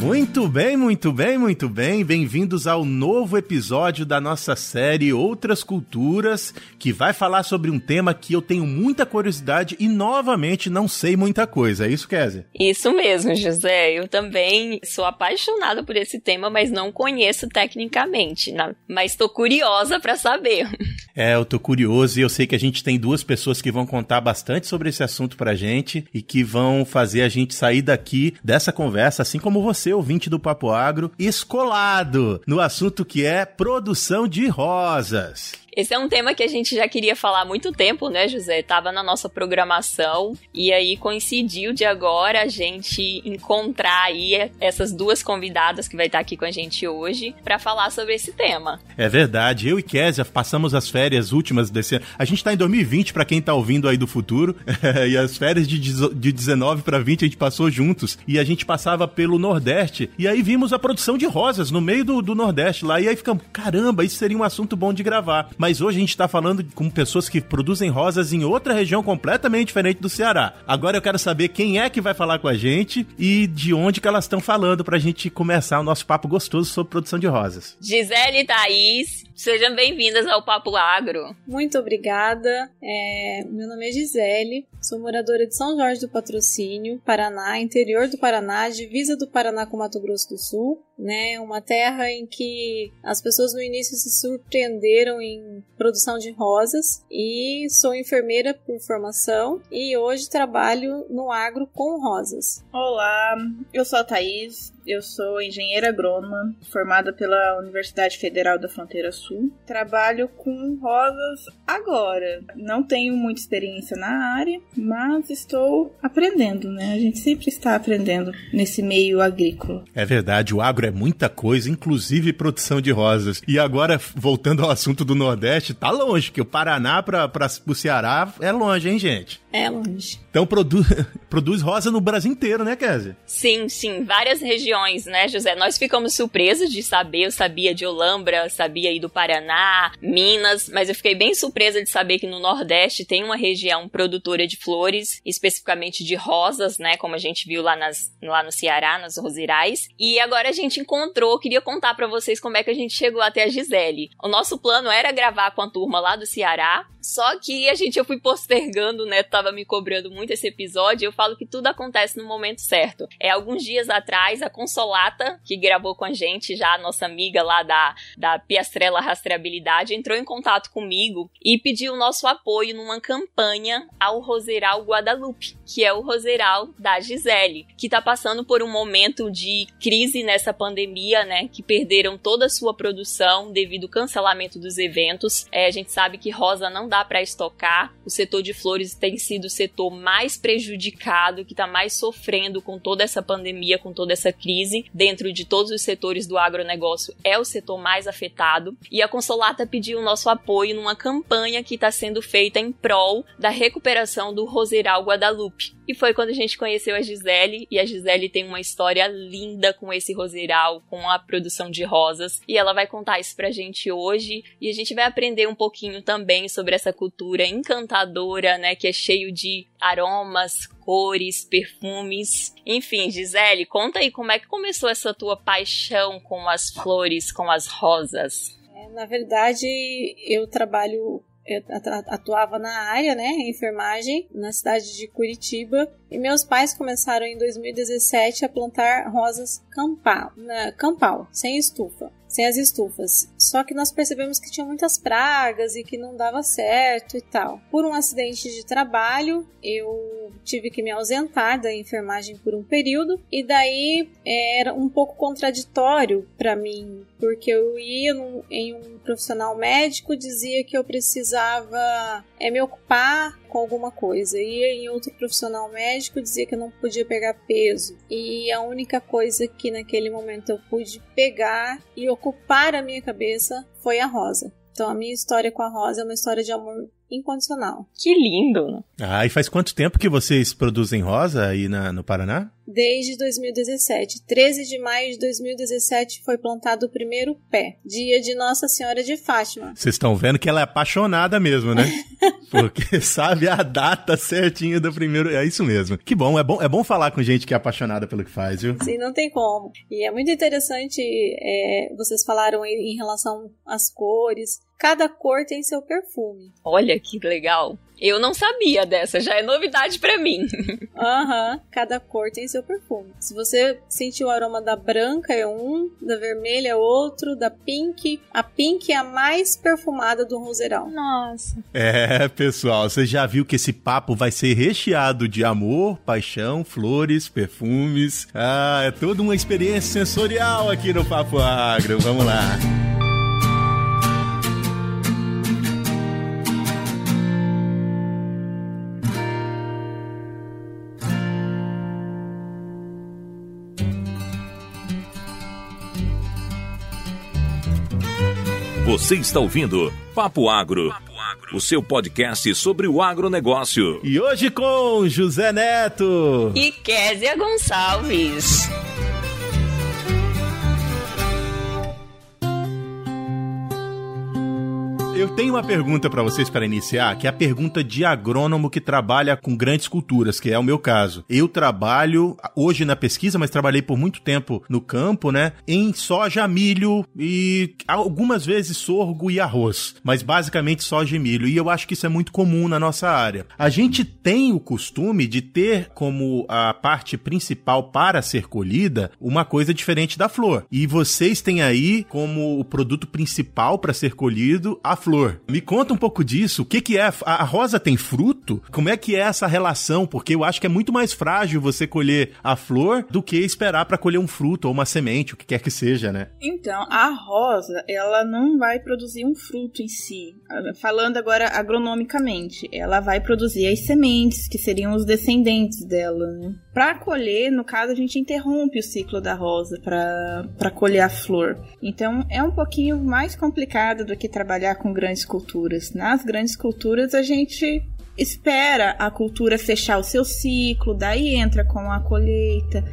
Muito bem, muito bem, muito bem. Bem-vindos ao novo episódio da nossa série Outras Culturas, que vai falar sobre um tema que eu tenho muita curiosidade e novamente não sei muita coisa. É isso, Kézia? Isso mesmo, José. Eu também sou apaixonada por esse tema, mas não conheço tecnicamente, né? mas estou curiosa para saber. É, eu tô curioso e eu sei que a gente tem duas pessoas que vão contar bastante sobre esse assunto pra gente e que vão fazer a gente sair daqui dessa conversa, assim como você, ouvinte do Papo Agro, escolado no assunto que é produção de rosas. Esse é um tema que a gente já queria falar há muito tempo, né, José? Tava na nossa programação e aí coincidiu de agora a gente encontrar aí essas duas convidadas que vai estar aqui com a gente hoje para falar sobre esse tema. É verdade. Eu e Késia passamos as férias últimas desse ano. A gente tá em 2020 para quem tá ouvindo aí do futuro. e as férias de, de 19 para 20 a gente passou juntos e a gente passava pelo Nordeste e aí vimos a produção de rosas no meio do, do Nordeste lá e aí ficamos, caramba, isso seria um assunto bom de gravar mas hoje a gente está falando com pessoas que produzem rosas em outra região completamente diferente do Ceará. Agora eu quero saber quem é que vai falar com a gente e de onde que elas estão falando para a gente começar o nosso papo gostoso sobre produção de rosas. Gisele e Thaís, sejam bem-vindas ao Papo Agro. Muito obrigada. É, meu nome é Gisele, sou moradora de São Jorge do Patrocínio, Paraná, interior do Paraná, divisa do Paraná com Mato Grosso do Sul né? Uma terra em que as pessoas no início se surpreenderam em produção de rosas e sou enfermeira por formação e hoje trabalho no agro com rosas. Olá, eu sou a Thaís, eu sou engenheira agrônoma, formada pela Universidade Federal da Fronteira Sul. Trabalho com rosas agora. Não tenho muita experiência na área, mas estou aprendendo, né? A gente sempre está aprendendo nesse meio agrícola. É verdade, o agro é muita coisa, inclusive produção de rosas. E agora, voltando ao assunto do Nordeste, tá longe, que o Paraná para o Ceará é longe, hein, gente? É longe. Então produ produz rosa no Brasil inteiro, né, Kézia? Sim, sim, várias regiões, né, José? Nós ficamos surpresos de saber, eu sabia de Olambra, sabia aí do Paraná, Minas, mas eu fiquei bem surpresa de saber que no Nordeste tem uma região produtora de flores, especificamente de rosas, né, como a gente viu lá, nas, lá no Ceará, nas rosirais. E agora a gente encontrou, queria contar para vocês como é que a gente chegou até a Gisele. O nosso plano era gravar com a turma lá do Ceará, só que a gente eu fui postergando, né, tá tava me cobrando muito esse episódio, eu falo que tudo acontece no momento certo. É alguns dias atrás, a Consolata, que gravou com a gente, já a nossa amiga lá da, da Piastrela Rastreabilidade, entrou em contato comigo e pediu o nosso apoio numa campanha ao Roseral Guadalupe, que é o Roseral da Gisele, que tá passando por um momento de crise nessa pandemia, né? Que perderam toda a sua produção devido ao cancelamento dos eventos. É, a gente sabe que rosa não dá para estocar, o setor de flores tem sido o setor mais prejudicado, que está mais sofrendo com toda essa pandemia, com toda essa crise. Dentro de todos os setores do agronegócio, é o setor mais afetado. E a Consolata pediu o nosso apoio numa campanha que está sendo feita em prol da recuperação do Roseral Guadalupe. E foi quando a gente conheceu a Gisele, e a Gisele tem uma história linda com esse roseral, com a produção de rosas, e ela vai contar isso pra gente hoje, e a gente vai aprender um pouquinho também sobre essa cultura encantadora, né, que é cheio de aromas, cores, perfumes. Enfim, Gisele, conta aí como é que começou essa tua paixão com as flores, com as rosas. É, na verdade, eu trabalho eu atuava na área, né, enfermagem, na cidade de Curitiba, e meus pais começaram em 2017 a plantar rosas campal, na, campal sem estufa sem as estufas. Só que nós percebemos que tinha muitas pragas e que não dava certo e tal. Por um acidente de trabalho, eu tive que me ausentar da enfermagem por um período e daí era um pouco contraditório para mim, porque eu ia num, em um profissional médico dizia que eu precisava é, me ocupar com alguma coisa. E em outro profissional médico dizia que eu não podia pegar peso. E a única coisa que naquele momento eu pude pegar e ocupar a minha cabeça foi a rosa. Então a minha história com a rosa é uma história de amor incondicional. Que lindo! Ah, e faz quanto tempo que vocês produzem rosa aí na, no Paraná? Desde 2017. 13 de maio de 2017 foi plantado o primeiro pé. Dia de Nossa Senhora de Fátima. Vocês estão vendo que ela é apaixonada mesmo, né? Porque sabe a data certinha do primeiro. É isso mesmo. Que bom, é bom, é bom falar com gente que é apaixonada pelo que faz, viu? Sim, não tem como. E é muito interessante, é, vocês falaram em relação às cores. Cada cor tem seu perfume. Olha que legal. Eu não sabia dessa, já é novidade para mim. Aham, uhum, cada cor tem seu perfume. Se você sentir o aroma da branca é um, da vermelha é outro, da pink, a pink é a mais perfumada do roseirão. Nossa. É, pessoal, você já viu que esse papo vai ser recheado de amor, paixão, flores, perfumes. Ah, é toda uma experiência sensorial aqui no Papo Agro. Vamos lá. Você está ouvindo Papo Agro, o seu podcast sobre o agronegócio. E hoje com José Neto e Késia Gonçalves. Eu tenho uma pergunta para vocês para iniciar, que é a pergunta de agrônomo que trabalha com grandes culturas, que é o meu caso. Eu trabalho hoje na pesquisa, mas trabalhei por muito tempo no campo, né? Em soja, milho e algumas vezes sorgo e arroz, mas basicamente soja e milho. E eu acho que isso é muito comum na nossa área. A gente tem o costume de ter como a parte principal para ser colhida uma coisa diferente da flor. E vocês têm aí como o produto principal para ser colhido a flor flor. Me conta um pouco disso. O que, que é? A rosa tem fruto? Como é que é essa relação? Porque eu acho que é muito mais frágil você colher a flor do que esperar para colher um fruto ou uma semente, o que quer que seja, né? Então, a rosa, ela não vai produzir um fruto em si. Falando agora agronomicamente, ela vai produzir as sementes, que seriam os descendentes dela, né? Para colher, no caso, a gente interrompe o ciclo da rosa para colher a flor. Então, é um pouquinho mais complicado do que trabalhar com grandes culturas. Nas grandes culturas, a gente espera a cultura fechar o seu ciclo, daí entra com a colheita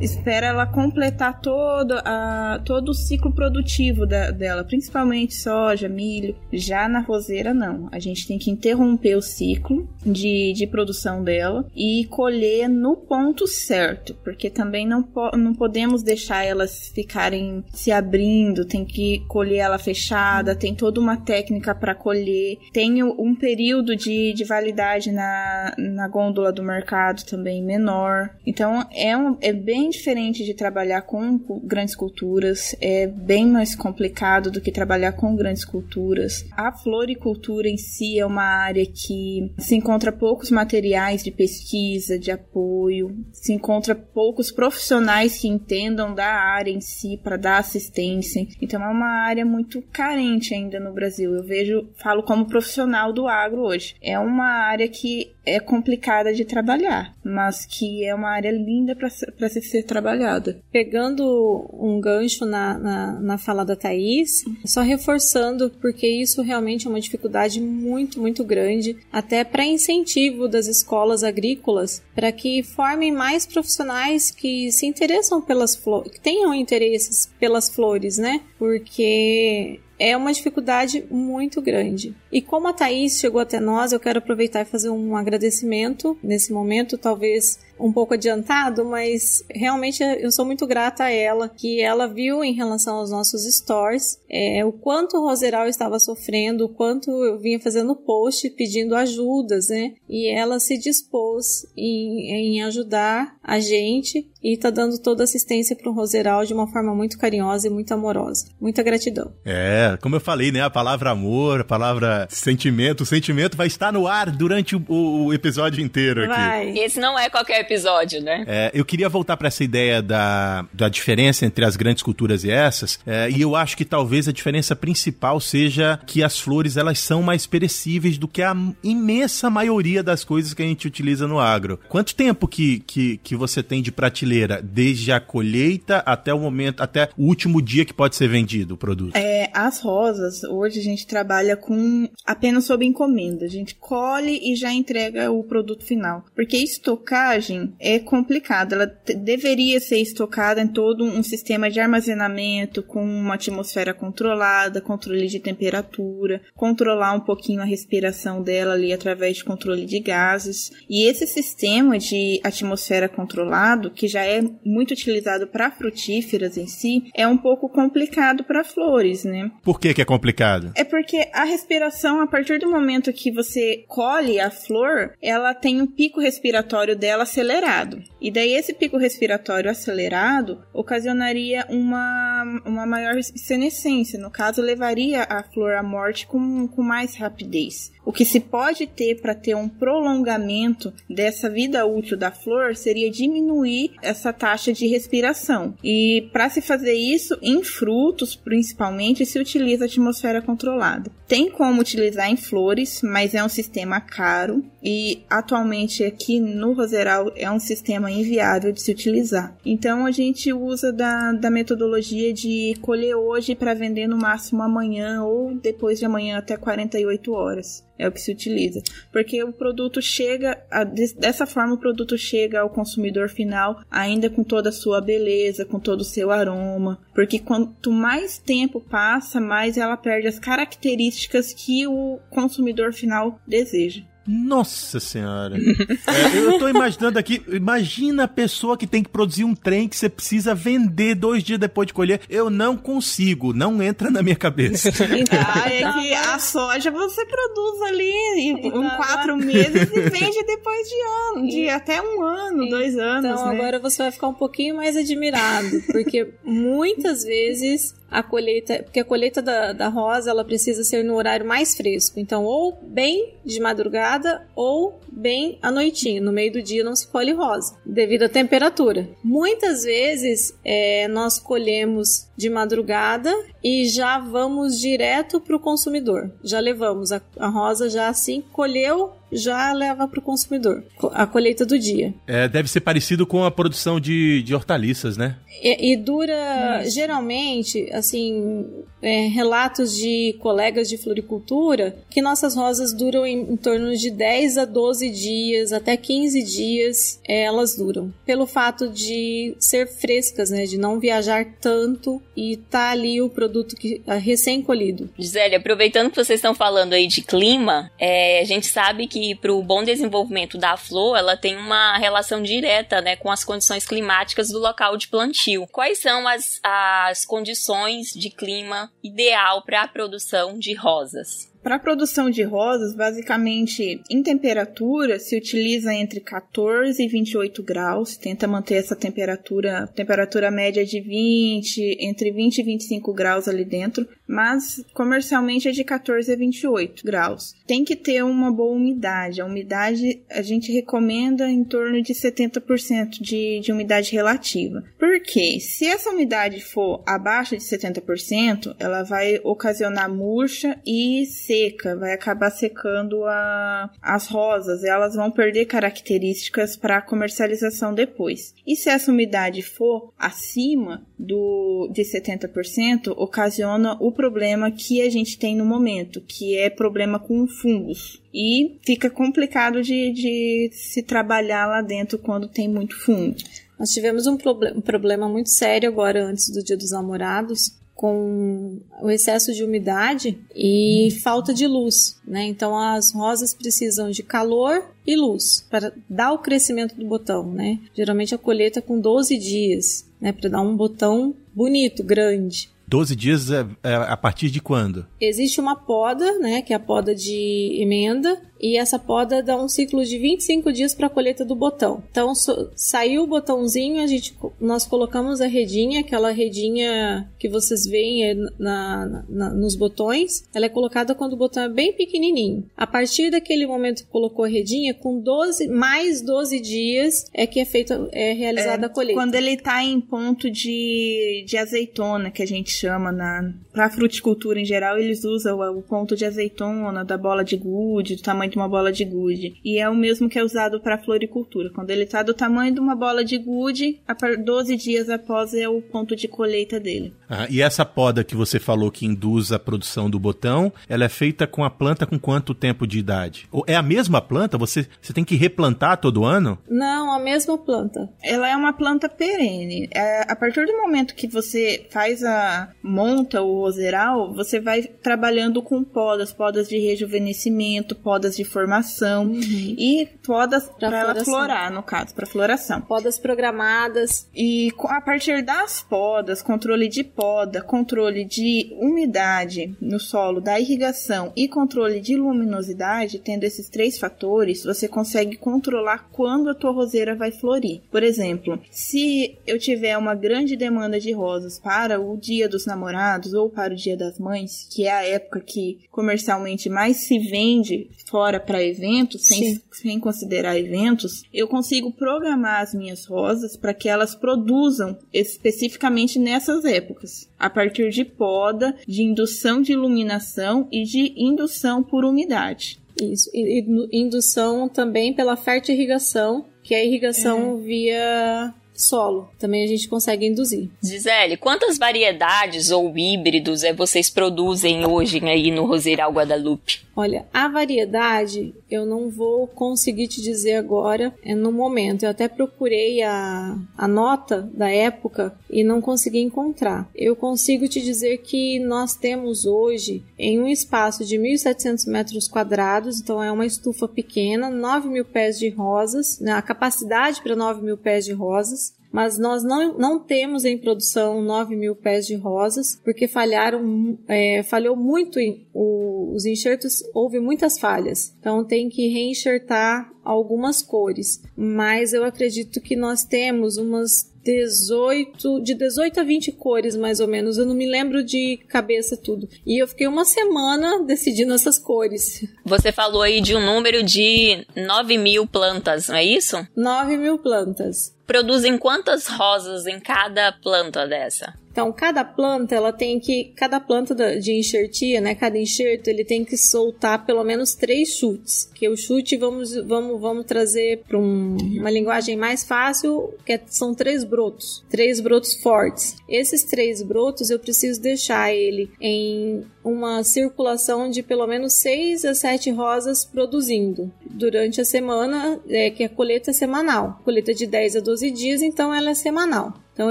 espera ela completar todo, a, todo o ciclo produtivo da, dela, principalmente soja, milho. Já na roseira, não. A gente tem que interromper o ciclo de, de produção dela e colher no ponto certo, porque também não, po não podemos deixar elas ficarem se abrindo, tem que colher ela fechada, tem toda uma técnica para colher, tem um período de, de validade na, na gôndola do mercado também menor. Então é, um, é bem diferente de trabalhar com grandes culturas, é bem mais complicado do que trabalhar com grandes culturas. A floricultura em si é uma área que se encontra poucos materiais de pesquisa, de apoio, se encontra poucos profissionais que entendam da área em si para dar assistência. Então é uma área muito carente ainda no Brasil. Eu vejo, falo como profissional do agro hoje. É uma área que é complicada de trabalhar, mas que é uma área linda para se ser trabalhada. Pegando um gancho na, na, na fala da Thaís, só reforçando, porque isso realmente é uma dificuldade muito, muito grande, até para incentivo das escolas agrícolas, para que formem mais profissionais que se interessam pelas flores, que tenham interesses pelas flores, né? Porque é uma dificuldade muito grande. E como a Thaís chegou até nós, eu quero aproveitar e fazer um agradecimento nesse momento, talvez um pouco adiantado, mas realmente eu sou muito grata a ela, que ela viu em relação aos nossos stores é, o quanto o Roseral estava sofrendo, o quanto eu vinha fazendo post pedindo ajudas, né? E ela se dispôs em, em ajudar a gente e tá dando toda assistência para o Roseral de uma forma muito carinhosa e muito amorosa. Muita gratidão. É, como eu falei, né? A palavra amor, a palavra sentimento, o sentimento vai estar no ar durante o, o episódio inteiro aqui. Vai. Esse não é qualquer episódio, né? É, eu queria voltar para essa ideia da, da diferença entre as grandes culturas e essas, é, e eu acho que talvez a diferença principal seja que as flores elas são mais perecíveis do que a imensa maioria maioria das coisas que a gente utiliza no agro. Quanto tempo que, que, que você tem de prateleira, desde a colheita até o momento, até o último dia que pode ser vendido o produto? É, as rosas, hoje a gente trabalha com apenas sob encomenda. A gente colhe e já entrega o produto final. Porque estocagem é complicado. Ela deveria ser estocada em todo um sistema de armazenamento com uma atmosfera controlada, controle de temperatura, controlar um pouquinho a respiração dela ali através de controle de gases. E esse sistema de atmosfera controlado, que já é muito utilizado para frutíferas em si, é um pouco complicado para flores, né? Por que, que é complicado? É porque a respiração, a partir do momento que você colhe a flor, ela tem um pico respiratório dela acelerado. E daí esse pico respiratório acelerado ocasionaria uma, uma maior senescência. No caso, levaria a flor à morte com, com mais rapidez. O que se pode ter para ter um prolongamento dessa vida útil da flor seria diminuir essa taxa de respiração. E para se fazer isso, em frutos principalmente, se utiliza a atmosfera controlada. Tem como utilizar em flores, mas é um sistema caro e atualmente aqui no Roseral é um sistema inviável de se utilizar. Então a gente usa da, da metodologia de colher hoje para vender no máximo amanhã ou depois de amanhã até 48 horas é o que se utiliza. Porque o produto chega, a, dessa forma o produto chega ao consumidor final ainda com toda a sua beleza, com todo o seu aroma. Porque quanto mais tempo passa, mais ela perde as características que o consumidor final deseja. Nossa senhora. é, eu tô imaginando aqui, imagina a pessoa que tem que produzir um trem que você precisa vender dois dias depois de colher. Eu não consigo, não entra na minha cabeça. ah, é que a soja você produz ali em então, quatro meses e vende depois de ano, de até um ano, dois anos. Então né? agora você vai ficar um pouquinho mais admirado, porque muitas vezes a colheita, porque a colheita da, da rosa ela precisa ser no horário mais fresco. Então, ou bem de madrugada ou bem à noitinha. No meio do dia não se colhe rosa, devido à temperatura. Muitas vezes é, nós colhemos de madrugada e já vamos direto para o consumidor. Já levamos a, a rosa já assim colheu já leva para o consumidor a colheita do dia. É, deve ser parecido com a produção de, de hortaliças, né? E, e dura, Isso. geralmente, assim, é, relatos de colegas de floricultura que nossas rosas duram em, em, torno de 10 a 12 dias, até 15 dias é, elas duram. Pelo fato de ser frescas, né? De não viajar tanto e tá ali o produto que é, recém-colhido. Gisele, aproveitando que vocês estão falando aí de clima, é, a gente sabe que para o bom desenvolvimento da flor, ela tem uma relação direta né, com as condições climáticas do local de plantio. Quais são as, as condições de clima ideal para a produção de rosas? Para a produção de rosas, basicamente em temperatura se utiliza entre 14 e 28 graus, tenta manter essa temperatura, temperatura média de 20, entre 20 e 25 graus ali dentro, mas comercialmente é de 14 a 28 graus. Tem que ter uma boa umidade. A umidade a gente recomenda em torno de 70% de, de umidade relativa. Porque se essa umidade for abaixo de 70%, ela vai ocasionar murcha e seca, vai acabar secando a, as rosas, elas vão perder características para comercialização depois. E se essa umidade for acima do de 70%, ocasiona o problema que a gente tem no momento, que é problema com fungos. E fica complicado de, de se trabalhar lá dentro quando tem muito fungo. Nós tivemos um, um problema muito sério agora antes do Dia dos Namorados, com o excesso de umidade e falta de luz, né? Então as rosas precisam de calor e luz para dar o crescimento do botão, né? Geralmente a colheita é com 12 dias, né, para dar um botão bonito, grande. 12 dias é, é, a partir de quando? Existe uma poda, né, que é a poda de emenda, e essa poda dá um ciclo de 25 dias para a colheita do botão. Então, so, saiu o botãozinho, a gente, nós colocamos a redinha, aquela redinha que vocês veem na, na, nos botões, ela é colocada quando o botão é bem pequenininho. A partir daquele momento que colocou a redinha, com 12, mais 12 dias é que é feita, é realizada é, a colheita. Quando ele está em ponto de, de azeitona, que a gente chama na, para fruticultura em geral, eles usam o, o ponto de azeitona, da bola de gude, do tamanho tamanho de uma bola de gude. E é o mesmo que é usado para floricultura. Quando ele está do tamanho de uma bola de gude, 12 dias após é o ponto de colheita dele. Ah, e essa poda que você falou que induz a produção do botão, ela é feita com a planta com quanto tempo de idade? Ou é a mesma planta? Você, você tem que replantar todo ano? Não, a mesma planta. Ela é uma planta perene. É, a partir do momento que você faz a monta o roseral, você vai trabalhando com podas, podas de rejuvenescimento, podas de formação uhum. e podas para ela florar, no caso, para floração. Podas programadas. E a partir das podas, controle de poda, controle de umidade no solo, da irrigação e controle de luminosidade, tendo esses três fatores, você consegue controlar quando a tua roseira vai florir. Por exemplo, se eu tiver uma grande demanda de rosas para o dia dos namorados ou para o dia das mães, que é a época que comercialmente mais se vende fora para eventos, sem, sem considerar eventos, eu consigo programar as minhas rosas para que elas produzam especificamente nessas épocas, a partir de poda, de indução de iluminação e de indução por umidade. Isso, e, e indução também pela fertirrigação, que é a irrigação é. via solo. Também a gente consegue induzir. Gisele, quantas variedades ou híbridos é, vocês produzem hoje aí no Roseiral Guadalupe? Olha, a variedade eu não vou conseguir te dizer agora é no momento. Eu até procurei a, a nota da época e não consegui encontrar. Eu consigo te dizer que nós temos hoje em um espaço de 1.700 metros quadrados, então é uma estufa pequena, 9 mil pés de rosas, né, a capacidade para 9 mil pés de rosas mas nós não, não temos em produção 9 mil pés de rosas, porque falharam, é, falhou muito o, os enxertos, houve muitas falhas. Então tem que reenxertar algumas cores, mas eu acredito que nós temos umas 18, de 18 a 20 cores mais ou menos, eu não me lembro de cabeça tudo. E eu fiquei uma semana decidindo essas cores. Você falou aí de um número de 9 mil plantas, não é isso? 9 mil plantas produzem quantas rosas em cada planta dessa? Então, cada planta, ela tem que, cada planta de enxertia, né, cada enxerto, ele tem que soltar pelo menos três chutes. Que o chute vamos, vamos, vamos trazer para um, uma linguagem mais fácil, que é, são três brotos, três brotos fortes. Esses três brotos eu preciso deixar ele em uma circulação de pelo menos 6 a 7 rosas produzindo durante a semana, é, que é a colheita semanal. Colheita de 10 a 12 dias, então ela é semanal. Então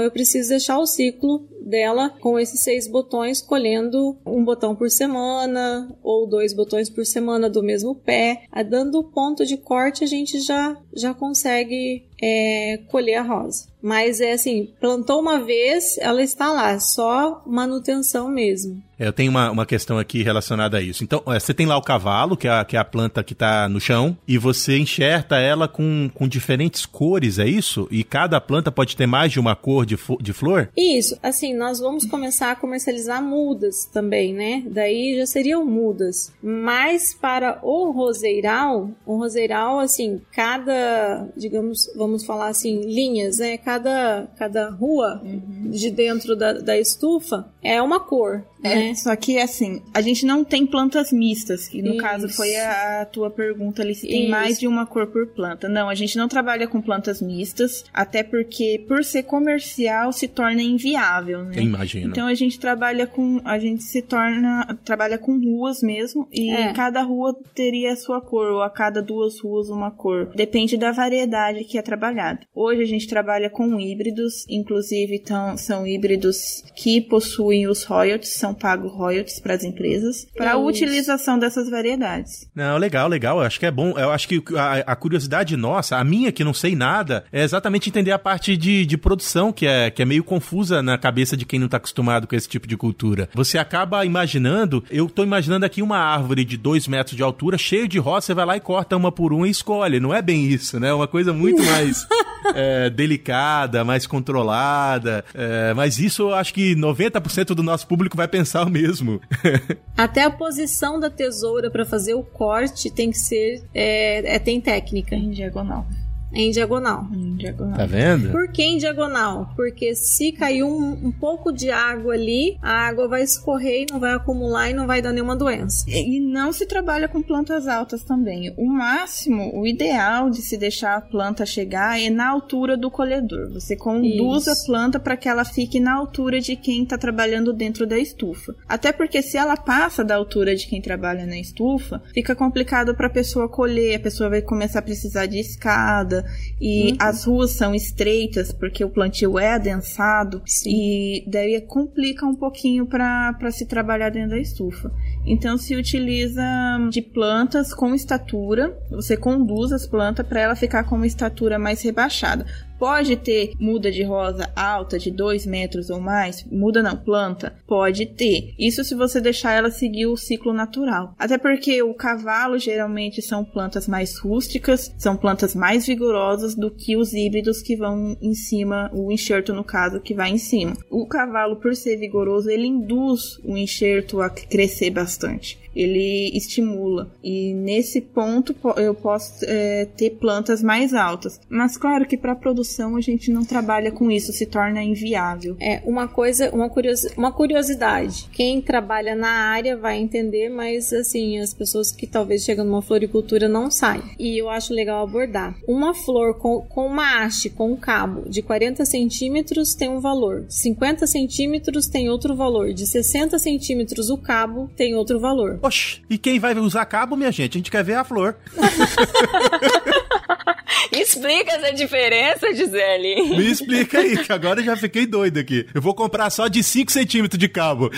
eu preciso deixar o ciclo dela com esses seis botões, colhendo um botão por semana ou dois botões por semana do mesmo pé. Dando o ponto de corte, a gente já, já consegue é, colher a rosa. Mas é assim, plantou uma vez, ela está lá, só manutenção mesmo. É, eu tenho uma, uma questão aqui relacionada a isso. Então, é, você tem lá o cavalo, que é a, que é a planta que está no chão, e você enxerta ela com, com diferentes cores, é isso? E cada planta pode ter mais de uma cor de, de flor? Isso. Assim, nós vamos começar a comercializar mudas também, né? Daí já seriam mudas. Mas para o roseiral, o roseiral, assim, cada, digamos, vamos falar assim, linhas, né? Cada, cada rua uhum. de dentro da, da estufa é uma cor. É, né? só que assim, a gente não tem plantas mistas, que no Isso. caso foi a, a, tua pergunta ali se tem Isso. mais de uma cor por planta. Não, a gente não trabalha com plantas mistas, até porque por ser comercial se torna inviável, né? Imagino. Então a gente trabalha com, a gente se torna, trabalha com ruas mesmo, e é. cada rua teria a sua cor, ou a cada duas ruas uma cor. Depende da variedade que é trabalhada. Hoje a gente trabalha com híbridos, inclusive então, são híbridos que possuem os royalties, são pagos royalties para as empresas para a utilização dessas variedades. Não, legal, legal. Eu acho que é bom. Eu acho que a, a, curiosidade nossa, a minha que não sei nada, é exatamente entender a parte de, de produção, que é, que é meio confusa na cabeça de quem não está acostumado com esse tipo de cultura. Você acaba imaginando, eu estou imaginando aqui uma árvore de dois metros de altura, cheio de roça, você vai lá e corta uma por uma e escolhe. Não é bem isso, né? É uma coisa muito mais é, delicada, mais controlada. É, mas isso eu acho que 90% do nosso público vai pensar o mesmo. Até a posição da tesoura para fazer o corte tem que ser. É, é, tem técnica. Em diagonal. Em diagonal. Em diagonal. Tá vendo? Por que em diagonal? Porque se cair um, um pouco de água ali, a água vai escorrer e não vai acumular e não vai dar nenhuma doença. E e não se trabalha com plantas altas também. O máximo, o ideal de se deixar a planta chegar é na altura do colhedor. Você conduz Isso. a planta para que ela fique na altura de quem está trabalhando dentro da estufa. Até porque se ela passa da altura de quem trabalha na estufa, fica complicado para a pessoa colher. A pessoa vai começar a precisar de escada e Uhum. as ruas são estreitas porque o plantio é adensado Sim. e daí complica um pouquinho para se trabalhar dentro da estufa. Então se utiliza de plantas com estatura, você conduz as plantas para ela ficar com uma estatura mais rebaixada. Pode ter muda de rosa alta de 2 metros ou mais? Muda não, planta? Pode ter. Isso se você deixar ela seguir o ciclo natural. Até porque o cavalo geralmente são plantas mais rústicas, são plantas mais vigorosas do que os híbridos que vão em cima, o enxerto no caso que vai em cima. O cavalo, por ser vigoroso, ele induz o enxerto a crescer bastante ele estimula. E nesse ponto po- eu posso é, ter plantas mais altas. Mas claro que para produção a gente não trabalha com isso, se torna inviável. É uma coisa, uma, uma curiosidade. Quem trabalha na área vai entender, mas assim, as pessoas que talvez chegam numa floricultura não saem. E eu acho legal abordar. Uma flor com, com uma haste, com um cabo de 40 centímetros tem um valor. 50 centímetros tem outro valor. De 60 centímetros o cabo tem outro valor. Oxi, e quem vai usar cabo, minha gente? A gente quer ver a flor. Explica essa diferença, Gisele. Me explica aí, que agora eu já fiquei doido aqui. Eu vou comprar só de 5 centímetros de cabo.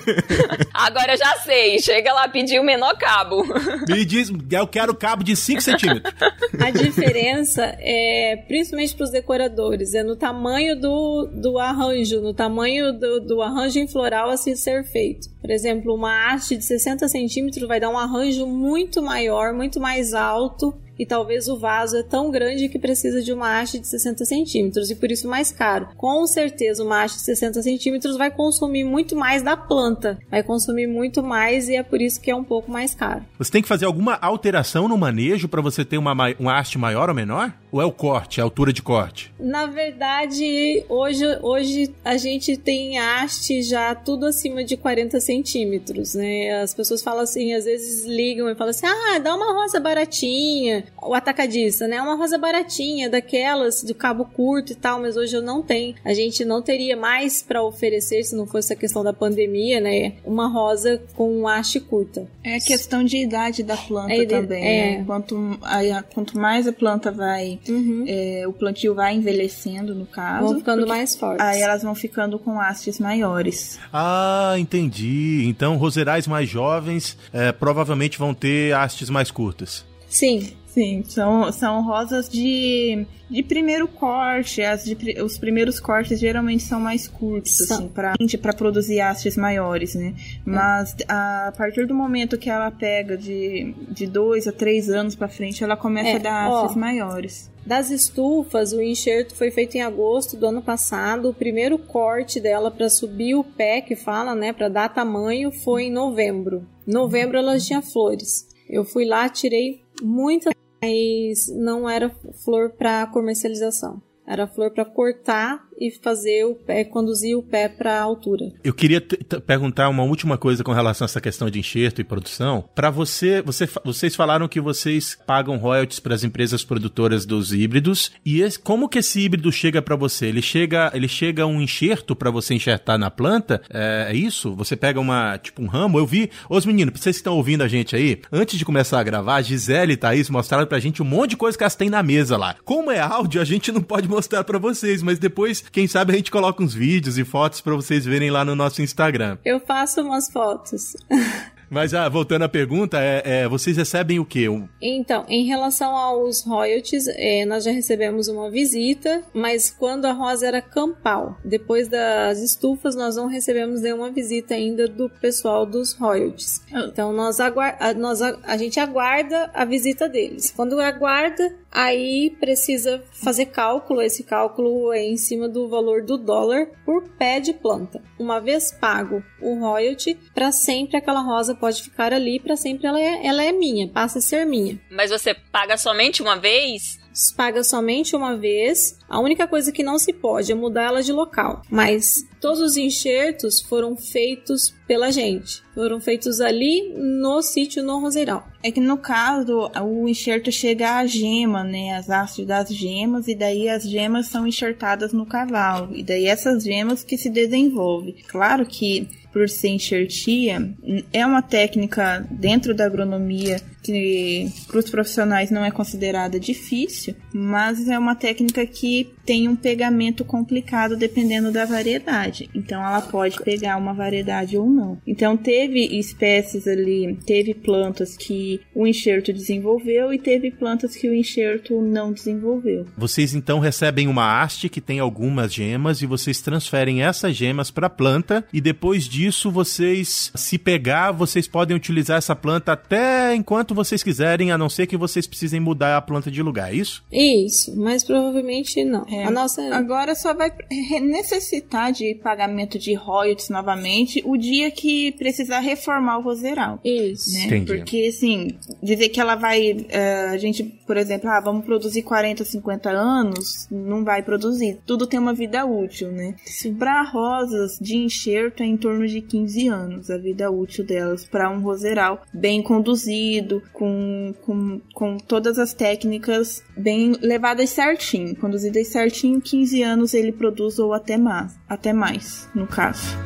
Agora eu já sei. Chega lá pedir o menor cabo. Me diz, eu quero cabo de 5 centímetros. A diferença é, principalmente para os decoradores, é no tamanho do, do arranjo, no tamanho do, do arranjo em floral a se ser feito. Por exemplo, uma haste de 60 centímetros vai dar um arranjo muito maior, muito mais alto. E talvez o vaso é tão grande que precisa de uma haste de 60 centímetros e por isso mais caro. Com certeza, uma haste de 60 centímetros vai consumir muito mais da planta, vai consumir muito mais e é por isso que é um pouco mais caro. Você tem que fazer alguma alteração no manejo pra você ter uma, uma haste maior ou menor? Ou é o corte, a altura de corte? Na verdade, hoje, hoje a gente tem haste já tudo acima de 40 centímetros, né? As pessoas falam assim, às vezes ligam e falam assim, ah, dá uma rosa baratinha. O atacadista, né? Uma rosa baratinha, daquelas de cabo curto e tal, mas hoje eu não tenho. A gente não teria mais pra oferecer, se não fosse a questão da pandemia, né? Uma rosa com haste curta. É a questão de idade da planta É, também. é. né? Quanto, quanto mais a planta vai. É, o plantio vai envelhecendo, no caso. Vão ficando porque mais fortes. Aí elas vão ficando com hastes maiores. Ah, entendi. Então, roserais mais jovens eh, provavelmente vão ter hastes mais curtas. Sim, Sim, são, são rosas de, de primeiro corte. As de os primeiros cortes geralmente são mais curtos, São. assim, pra, pra produzir hastes maiores, né? Mas a partir do momento que ela pega de, de dois a três anos pra frente, ela começa É, a dar ó. hastes maiores. Das estufas, o enxerto foi feito em agosto do ano passado. O primeiro corte dela para subir o pé, que fala, né, para dar tamanho, foi em novembro. Novembro ela tinha flores. Eu fui lá, tirei muitas, mas não era flor para comercialização. Era flor para cortar e fazer o pé, conduzir o pé para altura. Eu queria perguntar uma última coisa com relação a essa questão de enxerto e produção. Para você, você, vocês falaram que vocês pagam royalties para as empresas produtoras dos híbridos. E esse- como que esse híbrido chega para você? Ele chega, ele chega um enxerto para você enxertar na planta? É, é isso? Você pega uma tipo um ramo? Eu vi, os meninos, vocês que estão ouvindo a gente aí, antes de começar a gravar, a Gisele e Thaís mostraram pra gente um monte de coisa que elas têm na mesa lá. Como é áudio, a gente não pode mostrar para vocês, mas depois, quem sabe a gente coloca uns vídeos e fotos para vocês verem lá no nosso Instagram. Eu faço umas fotos. Mas ah, voltando à pergunta, é, é, vocês recebem o quê? Então, em relação aos royalties, é, nós já recebemos uma visita, mas quando a rosa era campal, depois das estufas, nós não recebemos nenhuma visita ainda do pessoal dos royalties. Então, nós aguar a, nós a, a gente aguarda a visita deles. Quando aguarda, aí precisa fazer cálculo. Esse cálculo é em cima do valor do dólar por pé de planta. Uma vez pago o royalty, para sempre aquela rosa pode ficar ali, para sempre ela é, ela é minha, passa a ser minha. Mas você paga somente uma vez? Paga somente uma vez. A única coisa que não se pode é mudar ela de local. Mas todos os enxertos foram feitos pela gente. Foram feitos ali no sítio no Roseiral. É que no caso, o enxerto chega à gema, né? As hastes das gemas, e daí as gemas são enxertadas no cavalo. E daí essas gemas que se desenvolvem. Claro que por ser enxertia, é uma técnica dentro da agronomia que para os profissionais não é considerada difícil, mas é uma técnica que tem um pegamento complicado dependendo da variedade. Então ela pode pegar uma variedade ou não. Então teve espécies ali, teve plantas que o enxerto desenvolveu e teve plantas que o enxerto não desenvolveu. Vocês então recebem uma haste que tem algumas gemas e vocês transferem essas gemas para a planta e depois disso vocês se pegar, vocês podem utilizar essa planta até enquanto vocês quiserem, a não ser que vocês precisem mudar a planta de lugar, é isso? Isso, mas provavelmente não. É, a nossa agora só vai necessitar de pagamento de royalties novamente o dia que precisar reformar o roseral. Isso. Né? Entendi. Porque assim, dizer que ela vai uh, a gente, por exemplo, ah, vamos produzir 40, 50 anos, não vai produzir. Tudo tem uma vida útil, né? Para rosas de enxerto é em torno de 15 anos a vida útil delas para um roseral bem conduzido, com, com, com todas as técnicas bem levadas certinho, conduzidas certinho, 15 anos ele produz ou até mais, até mais, no caso.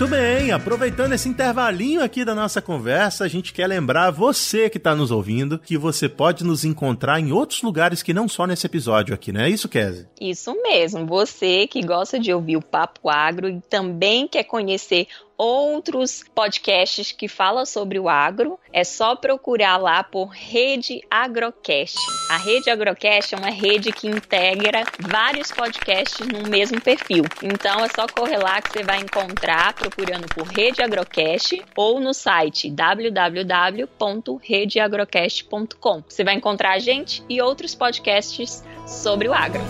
Muito bem, aproveitando esse intervalinho aqui da nossa conversa, a gente quer lembrar você que está nos ouvindo que você pode nos encontrar em outros lugares que não só nesse episódio aqui, não é isso, Kézia? Isso mesmo, você que gosta de ouvir o Papo Agro e também quer conhecer outros podcasts que falam sobre o agro, é só procurar lá por Rede Agrocast. A Rede Agrocast é uma rede que integra vários podcasts no mesmo perfil. Então é só correr lá que você vai encontrar procurando por Rede Agrocast ou no site www.redeagrocast.com. Você vai encontrar a gente e outros podcasts sobre o agro.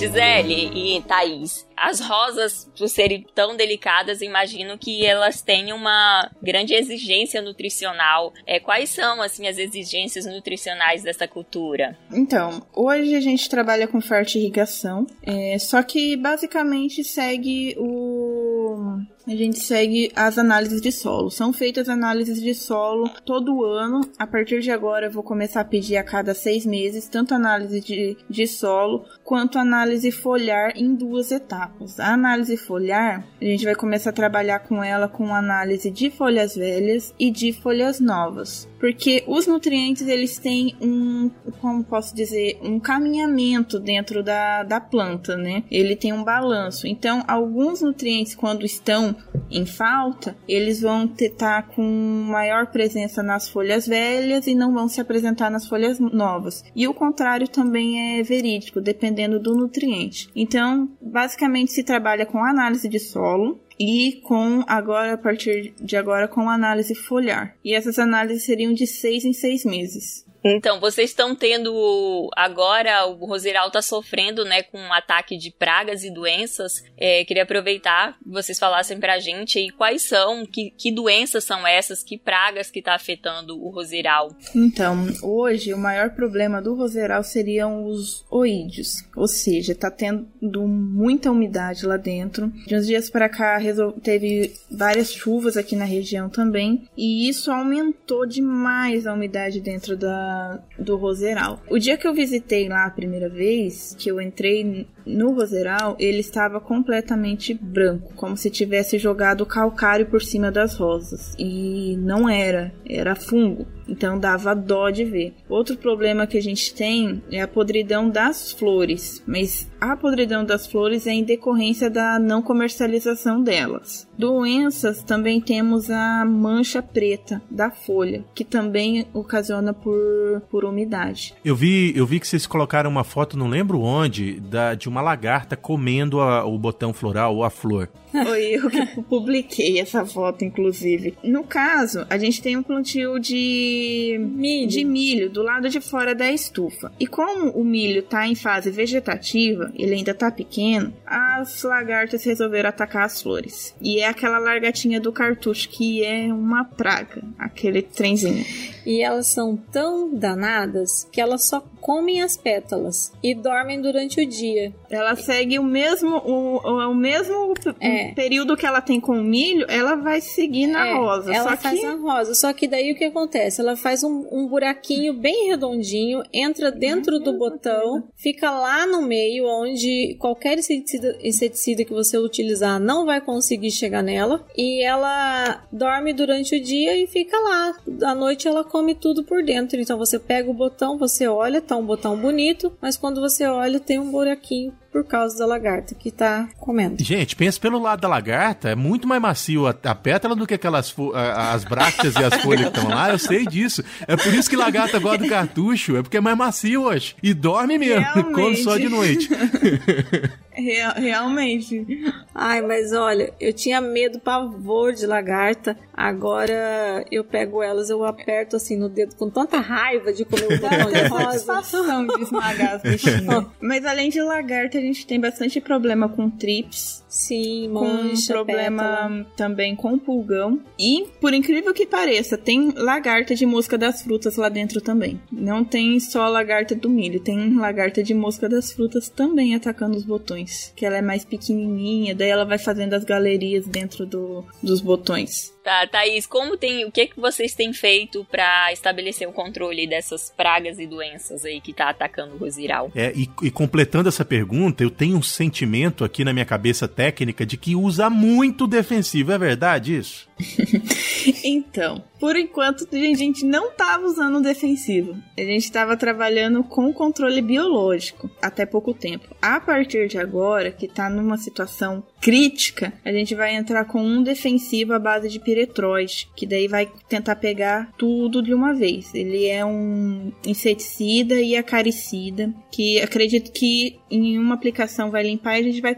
Gisele e Thaís, as rosas, por serem tão delicadas, imagino que elas têm uma grande exigência nutricional. É, quais são, assim, as exigências nutricionais dessa cultura? Então, hoje a gente trabalha com irrigação, é, só que basicamente segue o a gente segue as análises de solo. São feitas análises de solo todo ano. A partir de agora, eu vou começar a pedir a cada seis meses, tanto análise de, de solo quanto análise foliar em duas etapas. A análise foliar, a gente vai começar a trabalhar com ela com análise de folhas velhas e de folhas novas porque os nutrientes eles têm um, como posso dizer, um caminhamento dentro da, da planta, né? Ele tem um balanço. Então, alguns nutrientes quando estão em falta, eles vão estar com maior presença nas folhas velhas e não vão se apresentar nas folhas novas. E o contrário também é verídico, dependendo do nutriente. Então, basicamente se trabalha com análise de solo, e com agora a partir de agora com análise foliar. E essas análises seriam de seis em seis meses. Então, vocês estão tendo agora, o Roseral está sofrendo, né, com um ataque de pragas e doenças. É, queria aproveitar que vocês falassem para a gente aí quais são, que, que doenças são essas, que pragas que está afetando o Roseral. Então, hoje o maior problema do Roseral seriam os oídios, ou seja, está tendo muita umidade lá dentro. De uns dias para cá teve várias chuvas aqui na região também, e isso aumentou demais a umidade dentro da do Roseral. O dia que eu visitei lá a primeira vez, que eu entrei no Roseral, ele estava completamente branco, como se tivesse jogado calcário por cima das rosas. E não era, era fungo. Então dava dó de ver. Outro problema que a gente tem é a podridão das flores, mas a podridão das flores é em decorrência da não comercialização delas. Doenças também temos a mancha preta da folha, que também ocasiona por, por umidade. Eu vi, eu vi que vocês colocaram uma foto, não lembro onde, da, de uma lagarta comendo a, o botão floral ou a flor. Foi eu que publiquei essa foto, inclusive. No caso, a gente tem um plantio de milho. de milho do lado de fora da estufa. E como o milho está em fase vegetativa, ele ainda está pequeno, as lagartas resolveram atacar as flores. E é aquela largatinha do cartucho que é uma praga, aquele trenzinho. E elas são tão danadas que elas só comem as pétalas e dormem durante o dia. Ela segue o mesmo o, o, mesmo É. período que ela tem com o milho, ela vai seguir na É, rosa. Ela só faz que a rosa. Só que daí o que acontece? Ela faz um, um buraquinho bem redondinho, entra dentro do botão, fica lá no meio, onde qualquer inseticida, inseticida que você utilizar não vai conseguir chegar nela. E ela dorme durante o dia e fica lá. À noite ela come tudo por dentro. Então você pega o botão, você olha, tá um botão bonito, mas quando você olha, tem um buraquinho por causa da lagarta que tá comendo. Gente, pensa pelo lado da lagarta, é muito mais macio a, a pétala do que aquelas a- as brácteas e as folhas que estão lá, eu sei disso. É por isso que lagarta gosta do cartucho, é porque é mais macio hoje. E dorme mesmo, Realmente. come só de noite. Real- realmente. Ai, mas olha, eu tinha medo, pavor de lagarta. Agora eu pego elas, eu aperto assim no dedo com tanta raiva de comer o botão de rosa. de esmagar as bichinhas. Mas além de lagarta, a gente tem bastante problema com trips, Sim, com problema pétala. também com pulgão. E, por incrível que pareça, tem lagarta de mosca das frutas lá dentro também. Não tem só lagarta do milho, tem lagarta de mosca das frutas também atacando os botões. Que ela é mais pequenininha, daí ela vai fazendo as galerias dentro do, dos botões. Tá, Thaís, como tem, o que que vocês têm feito pra estabelecer o controle dessas pragas e doenças aí que tá atacando o rosiral? É, e, e completando essa pergunta, eu tenho um sentimento aqui na minha cabeça técnica de que usa muito defensivo, é verdade isso? Então, por enquanto a gente não estava usando defensivo. A gente estava trabalhando com controle biológico até pouco tempo. A partir de agora, que está numa situação crítica, a gente vai entrar com um defensivo à base de piretroide, que daí vai tentar pegar tudo de uma vez. Ele é um inseticida e acaricida, que acredito que em uma aplicação vai limpar e a gente vai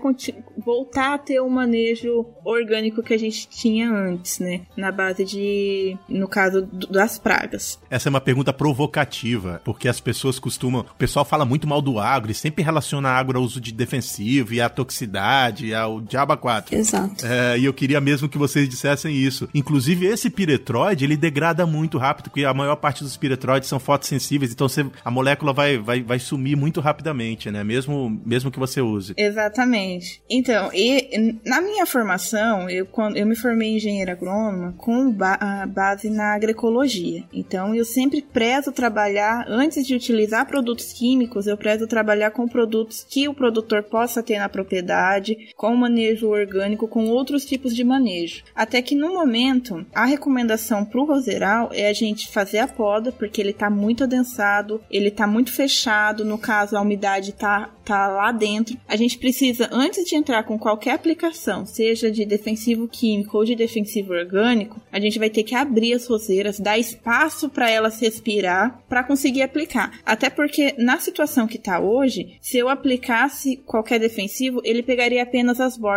voltar a ter o manejo orgânico que a gente tinha antes, né? Na base de, no caso das pragas. Essa é uma pergunta provocativa, porque as pessoas costumam. O pessoal fala muito mal do agro e sempre relaciona agro ao uso de defensivo e à toxicidade, ao diaba 4. Exato. É, e eu queria mesmo que vocês dissessem isso. Inclusive, esse piretroide, ele degrada muito rápido, porque a maior parte dos piretroides são fotossensíveis, então você, a molécula vai, vai, vai sumir muito rapidamente, né? Mesmo, mesmo que você use. Exatamente. Então, e, na minha formação, eu, quando, eu me formei em engenheira agrônoma com ba base na agroecologia. Então, eu sempre prezo trabalhar, antes de utilizar produtos químicos, eu prezo trabalhar com produtos que o produtor possa ter na propriedade, com manejo orgânico, com outros tipos de manejo. Até que no momento, a recomendação para o roseral é a gente fazer a poda, porque ele está muito adensado, ele está muito fechado, no caso a umidade está tá lá dentro. A gente precisa, antes de entrar com qualquer aplicação, seja de defensivo químico ou de defensivo orgânico, a gente vai ter que abrir as roseiras, dar espaço para elas respirar para conseguir aplicar. Até porque na situação que está hoje, se eu aplicasse qualquer defensivo, ele pegaria apenas as bordas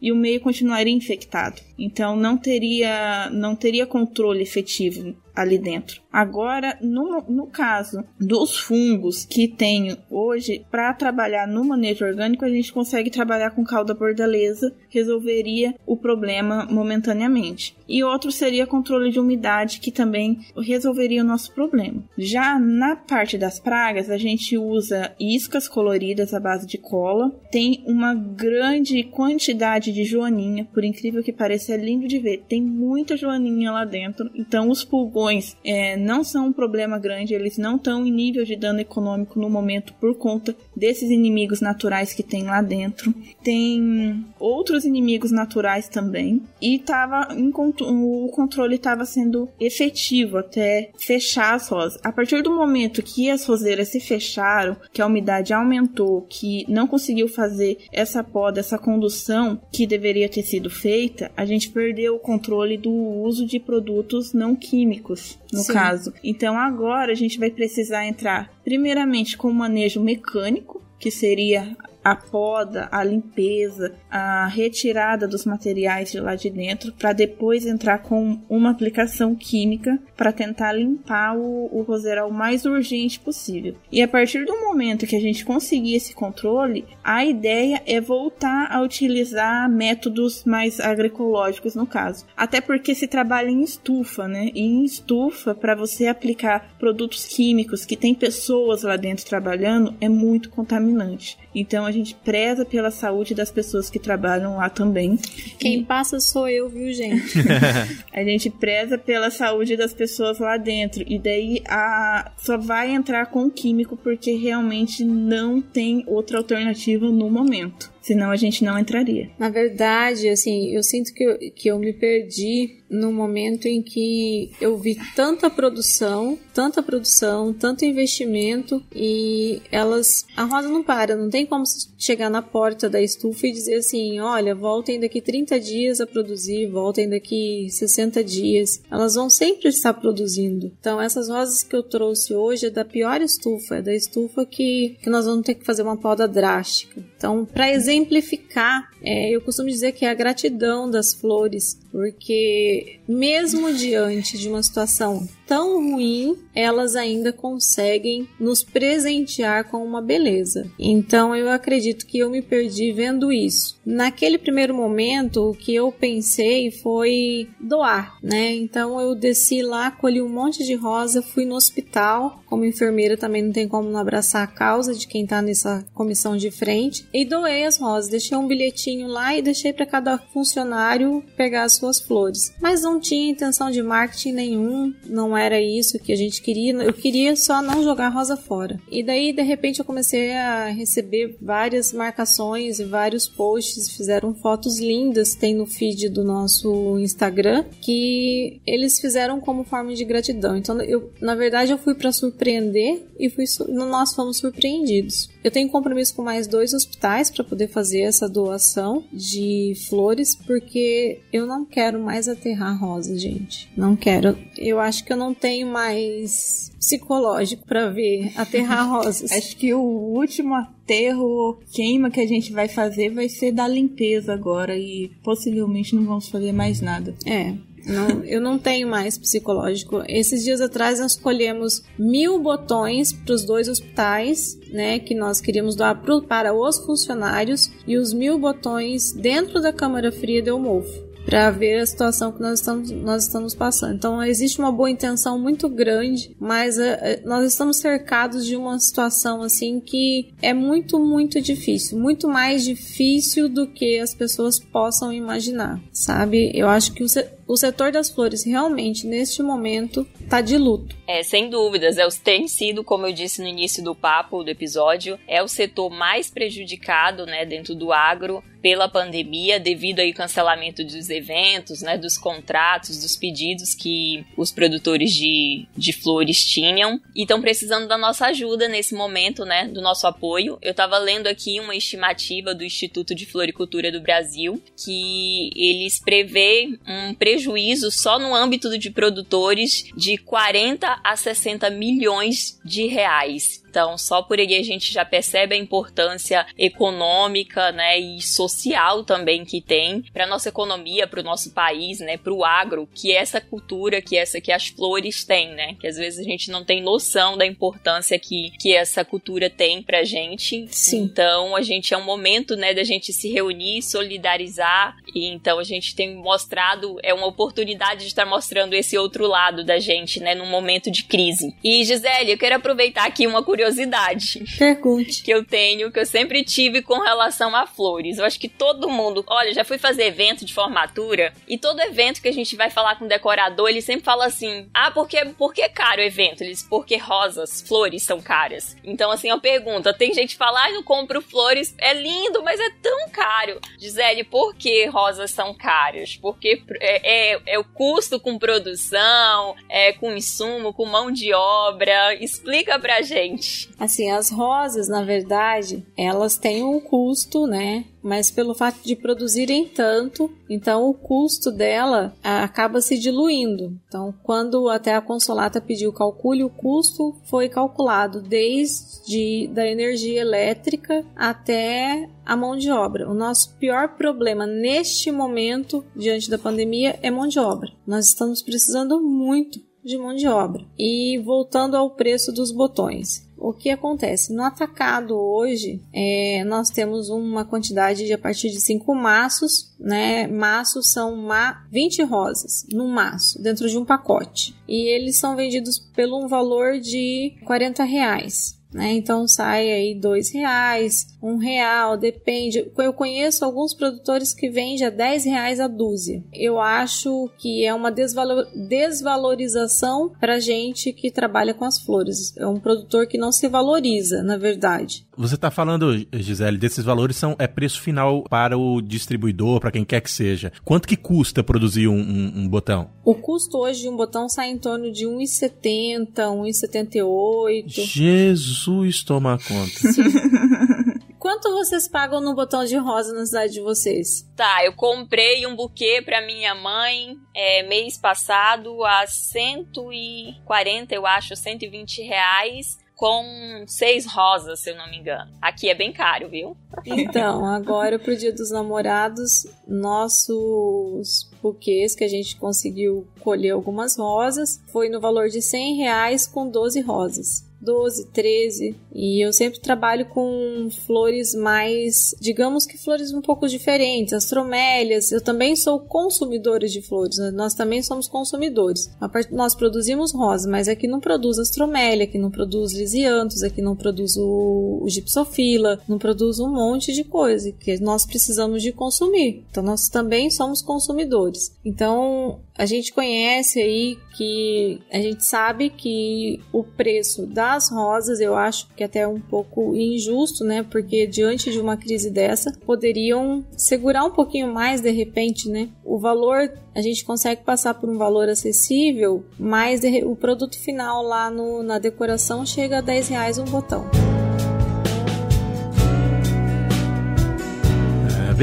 e o meio continuaria infectado. Então não teria não teria controle efetivo ali dentro. Agora, no, no caso dos fungos que tenho hoje, para trabalhar no manejo orgânico, a gente consegue trabalhar com cauda bordaleza, resolveria o problema momentaneamente. E outro seria controle de umidade, que também resolveria o nosso problema. Já na parte das pragas, a gente usa iscas coloridas à base de cola, tem uma grande quantidade de joaninha, por incrível que pareça, é lindo de ver, tem muita joaninha lá dentro, então os pulgões é, não são um problema grande, eles não estão em nível de dano econômico no momento por conta desses inimigos naturais que tem lá dentro. Tem outros inimigos naturais também e tava o controle estava sendo efetivo até fechar as rosas. A partir do momento que as roseiras se fecharam, que a umidade aumentou, que não conseguiu fazer essa poda, essa condução que deveria ter sido feita, a gente perdeu o controle do uso de produtos não químicos, no Sim. caso. Então agora a gente vai precisar entrar primeiramente com o manejo mecânico, que seria a poda, a limpeza, a retirada dos materiais de lá de dentro, para depois entrar com uma aplicação química para tentar limpar o, o roseral o mais urgente possível. E a partir do momento que a gente conseguir esse controle, a ideia é voltar a utilizar métodos mais agroecológicos no caso. Até porque se trabalha em estufa, né? E em estufa, para você aplicar produtos químicos que tem pessoas lá dentro trabalhando, é muito contaminante. Então a gente preza pela saúde das pessoas que trabalham lá também. Quem e... passa sou eu, viu, gente? a gente preza pela saúde das pessoas lá dentro. E daí a só vai entrar com químico porque realmente não tem outra alternativa no momento senão a gente não entraria. Na verdade, assim, eu sinto que eu, que eu me perdi no momento em que eu vi tanta produção, tanta produção, tanto investimento e elas. A roda não para, não tem como chegar na porta da estufa e dizer assim: olha, voltem daqui 30 dias a produzir, voltem daqui 60 dias. Elas vão sempre estar produzindo. Então, essas rosas que eu trouxe hoje é da pior estufa, é da estufa que, que nós vamos ter que fazer uma poda drástica. Então, para exemplificar, é, eu costumo dizer que é a gratidão das flores, porque mesmo diante de uma situação tão ruim, elas ainda conseguem nos presentear com uma beleza. Então eu acredito que eu me perdi vendo isso. Naquele primeiro momento, o que eu pensei foi doar, né? Então eu desci lá, colhi um monte de rosa, fui no hospital. Como enfermeira também não tem como não abraçar a causa de quem tá nessa comissão de frente e doei as rosas. Deixei um bilhetinho lá e deixei para cada funcionário pegar as suas flores. Mas não tinha intenção de marketing nenhum, não era isso que a gente queria. Eu queria só não jogar rosa fora. E daí, de repente, eu comecei a receber várias marcações e vários posts. Fizeram fotos lindas, tem no feed do nosso Instagram, que eles fizeram como forma de gratidão. Então, eu, na verdade, eu fui para surpreender e fui, nós fomos surpreendidos. Eu tenho compromisso com mais dois hospitais para poder fazer essa doação de flores, porque eu não quero mais aterrar rosa, gente. Não quero. Eu acho que eu não tenho mais psicológico para ver aterrar rosas. acho que o último aterro, queima que a gente vai fazer vai ser da limpeza agora e possivelmente não vamos fazer mais nada. É, não, eu não tenho mais psicológico. Esses dias atrás nós escolhemos mil botões para os dois hospitais, né? Que nós queríamos doar pro, para os funcionários e os mil botões dentro da câmara fria deu mofo para ver a situação que nós estamos, nós estamos passando. Então, existe uma boa intenção muito grande, mas uh, nós estamos cercados de uma situação assim que é muito, muito difícil. Muito mais difícil do que as pessoas possam imaginar, sabe? Eu acho que o, o setor das flores realmente, neste momento, tá de luto. É, sem dúvidas. É, tem sido, como eu disse no início do papo, do episódio, é o setor mais prejudicado, né, dentro do agro pela pandemia, devido ao cancelamento dos eventos, né, dos contratos, dos pedidos que os produtores de, de flores tinham e estão precisando da nossa ajuda nesse momento, né, do nosso apoio. Eu estava lendo aqui uma estimativa do Instituto de Floricultura do Brasil que eles prevê um prejuízo só no âmbito de produtores de 40 a 60 milhões de reais então, só por aí a gente já percebe a importância econômica, né, e social também que tem para nossa economia, para o nosso país, né, para o agro, que é essa cultura, que é essa que as flores têm, né, que às vezes a gente não tem noção da importância que, que essa cultura tem pra gente. Sim. Então, a gente é um momento, né, da gente se reunir, solidarizar, e então a gente tem mostrado, é uma oportunidade de estar mostrando esse outro lado da gente, né, num momento de crise. E Gisele, eu quero aproveitar aqui uma curiosidade curiosidade. Pergunte. Que eu tenho, que eu sempre tive com relação a flores. Eu acho que todo mundo. Olha, já fui fazer evento de formatura e todo evento que a gente vai falar com o decorador, ele sempre fala assim: ah, porque, por que caro o evento? Eles, porque rosas, flores são caras. Então, assim, eu pergunto: tem gente que fala, ah, eu compro flores, é lindo, mas é tão caro. Gisele, por que rosas são caras? Porque é, é, é o custo com produção, é com insumo, com mão de obra. Explica pra gente. Assim, as rosas, na verdade, elas têm um custo, né? Mas pelo fato de produzirem tanto, então o custo dela acaba se diluindo. Então, quando até a Consolata pediu calcule o custo, foi calculado desde da energia elétrica até a mão de obra. O nosso pior problema neste momento, diante da pandemia, é mão de obra. Nós estamos precisando muito de mão de obra. E voltando ao preço dos botões. O que acontece? No atacado hoje, é, nós temos uma quantidade de a partir de 5 maços, né? Maços são ma 20 rosas no maço, dentro de um pacote. E eles são vendidos pelo um valor de 40 reais. Né? Então sai aí dois reais, um real, depende. Eu conheço alguns produtores que vendem a 10 reais a dúzia. Eu acho que é uma desvalor, desvalorização para gente que trabalha com as flores. É um produtor que não se valoriza, na verdade. Você está falando, Gisele, desses valores são é preço final para o distribuidor, para quem quer que seja. Quanto que custa produzir um, um, um botão? O custo hoje de um botão sai em torno de 1,70, 1,78. Jesus, toma conta. Quanto vocês pagam no botão de rosa na cidade de vocês? Tá, eu comprei um buquê para minha mãe é, mês passado a 140, eu acho, 120 reais com seis rosas, se eu não me engano. Aqui é bem caro, viu? Então, agora pro Dia dos Namorados, nossos buquês que a gente conseguiu colher algumas rosas foi no valor de 100 reais com 12 rosas. 12, 13. E eu sempre trabalho com flores mais, digamos que flores um pouco diferentes, astromélias. Eu também sou consumidora de flores, né? nós também somos consumidores. Nós produzimos rosa, mas aqui não produz astromélia, aqui não produz lisianthus, aqui não produz o, o gipsofila, não produz um monte de coisa que nós precisamos de consumir. Então nós também somos consumidores. Então a gente conhece aí que a gente sabe que o preço das rosas eu acho que até é um pouco injusto, né? Porque diante de uma crise dessa poderiam segurar um pouquinho mais de repente, né? O valor a gente consegue passar por um valor acessível, mas o produto final lá no, na decoração chega a 10 reais um botão.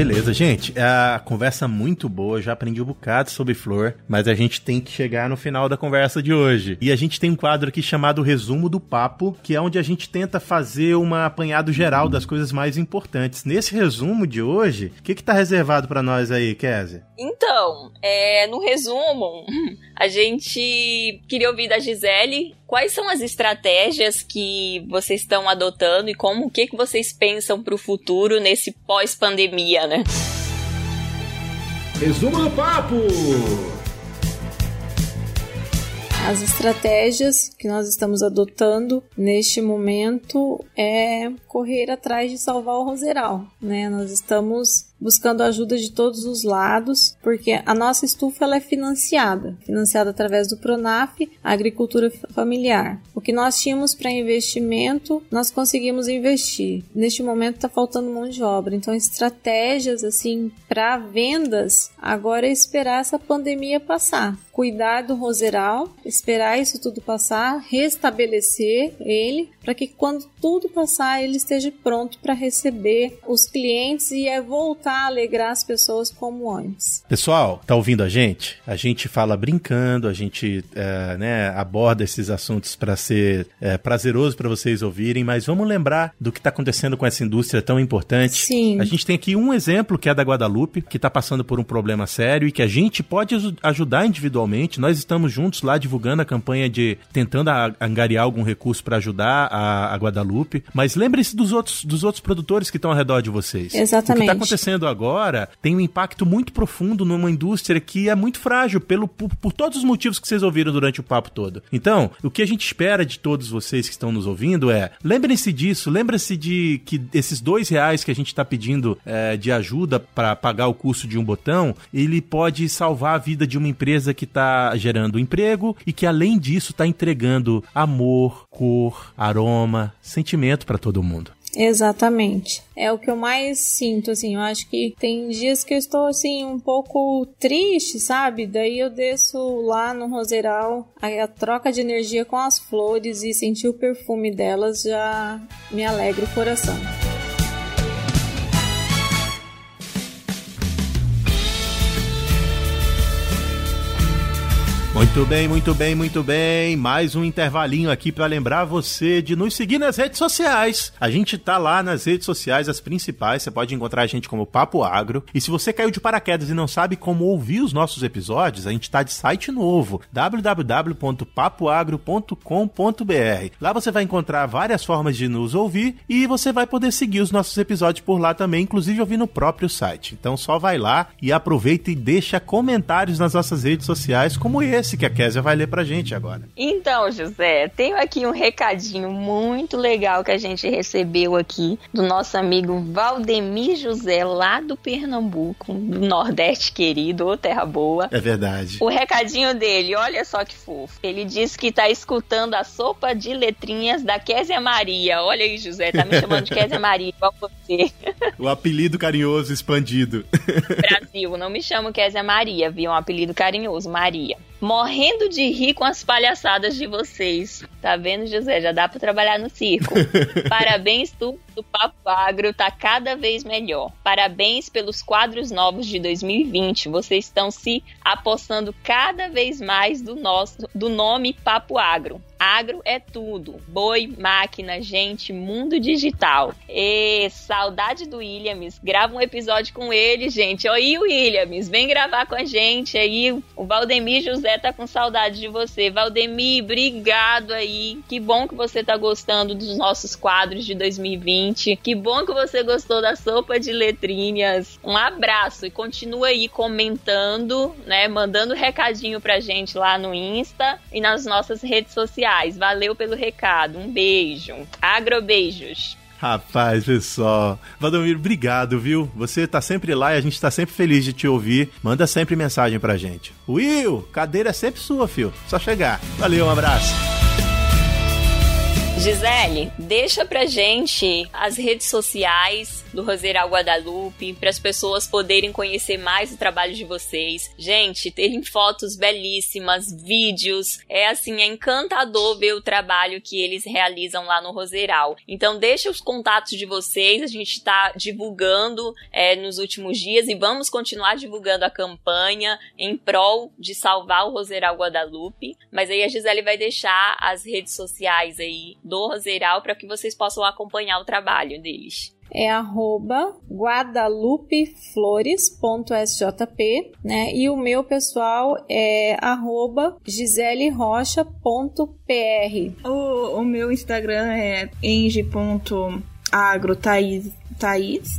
Beleza, gente. A conversa muito boa, já aprendi um bocado sobre flor, mas a gente tem que chegar no final da conversa de hoje. E a gente tem um quadro aqui chamado Resumo do Papo, que é onde a gente tenta fazer um apanhado geral das coisas mais importantes. Nesse resumo de hoje, o que, que tá reservado para nós aí, Kézia? Então, é, no resumo, a gente queria ouvir da Gisele quais são as estratégias que vocês estão adotando e como o que, que vocês pensam para o futuro nesse pós-pandemia, né? Resumo do papo! As estratégias que nós estamos adotando neste momento é correr atrás de salvar o roseral, né? Nós estamos buscando ajuda de todos os lados, porque a nossa estufa ela é financiada, financiada através do Pronaf, a agricultura familiar. O que nós tínhamos para investimento, nós conseguimos investir. Neste momento está faltando mão de obra, então estratégias assim para vendas agora é esperar essa pandemia passar, cuidar do roseral, esperar isso tudo passar, restabelecer ele, para que quando tudo passar ele esteja pronto para receber os clientes e é voltar voltar a alegrar as pessoas como antes. Pessoal, tá ouvindo a gente? A gente fala brincando, a gente é, né, aborda esses assuntos para ser é, prazeroso para vocês ouvirem, mas vamos lembrar do que está acontecendo com essa indústria tão importante. Sim. A gente tem aqui um exemplo que é da Guadalupe, que está passando por um problema sério e que a gente pode ajudar individualmente. Nós estamos juntos lá divulgando a campanha de tentando angariar algum recurso para ajudar a, a Guadalupe. Mas lembre-se dos outros, dos outros produtores que estão ao redor de vocês. Exatamente. O que está acontecendo acontecendo agora tem um impacto muito profundo numa indústria que é muito frágil pelo, por, por todos os motivos que vocês ouviram durante o papo todo. Então, o que a gente espera de todos vocês que estão nos ouvindo é lembrem-se disso, lembre-se de que esses dois reais que a gente está pedindo é, de ajuda para pagar o custo de um botão, ele pode salvar a vida de uma empresa que está gerando emprego e que além disso está entregando amor, cor, aroma, sentimento para todo mundo. Exatamente. É o que eu mais sinto, assim. Eu acho que tem dias que eu estou, assim, um pouco triste, sabe? Daí eu desço lá no Roseral, a troca de energia com as flores e sentir o perfume delas já me alegra o coração. Muito bem, muito bem, muito bem. Mais um intervalinho aqui para lembrar você de nos seguir nas redes sociais. A gente tá lá nas redes sociais, as principais. Você pode encontrar a gente como Papo Agro. E se você caiu de paraquedas e não sabe como ouvir os nossos episódios, a gente tá de site novo, www.papoagro.com.br. Lá você vai encontrar várias formas de nos ouvir e você vai poder seguir os nossos episódios por lá também, inclusive ouvir no próprio site. Então só vai lá e aproveita e deixa comentários nas nossas redes sociais como esse que a Késia vai ler pra gente agora. Então, José, tenho aqui um recadinho muito legal que a gente recebeu aqui do nosso amigo Valdemir José, lá do Pernambuco, do Nordeste querido, ô terra boa. É verdade. O recadinho dele, olha só que fofo. Ele disse que tá escutando a sopa de letrinhas da Késia Maria. Olha aí, José, tá me chamando de Késia Maria, igual você. O apelido carinhoso expandido. Brasil, não me chamo Késia Maria, viu? Um apelido carinhoso, Maria morrendo de rir com as palhaçadas de vocês. Tá vendo, José? Já dá para trabalhar no circo. Parabéns, tu do Papo Agro tá cada vez melhor. Parabéns pelos quadros novos de 2020. Vocês estão se apostando cada vez mais do nosso do nome Papo Agro. Agro é tudo. Boi, máquina, gente, mundo digital. E saudade do Williams. Grava um episódio com ele, gente. Oi, Williams, vem gravar com a gente aí. O Valdemir José tá com saudade de você. Valdemir, obrigado aí. Que bom que você tá gostando dos nossos quadros de 2020. Que bom que você gostou da sopa de letrinhas. Um abraço e continua aí comentando, né, mandando recadinho pra gente lá no Insta e nas nossas redes sociais Valeu pelo recado. Um beijo. Agrobeijos. Rapaz, pessoal. Valdomiro, obrigado, viu? Você tá sempre lá e a gente tá sempre feliz de te ouvir. Manda sempre mensagem pra gente. Will, cadeira é sempre sua, fio. Só chegar. Valeu, um abraço. Gisele, deixa pra gente as redes sociais do Roseiral Guadalupe, para as pessoas poderem conhecer mais o trabalho de vocês. Gente, terem fotos belíssimas, vídeos, é assim, é encantador ver o trabalho que eles realizam lá no Roseiral. Então, deixa os contatos de vocês, a gente está divulgando é, nos últimos dias e vamos continuar divulgando a campanha em prol de salvar o Roseiral Guadalupe. Mas aí a Gisele vai deixar as redes sociais aí do Roseiral para que vocês possam acompanhar o trabalho deles é arroba guadalupeflores.sjp, né? E o meu pessoal é arroba giselerocha.pr. O, o meu Instagram é eng.agrothaís,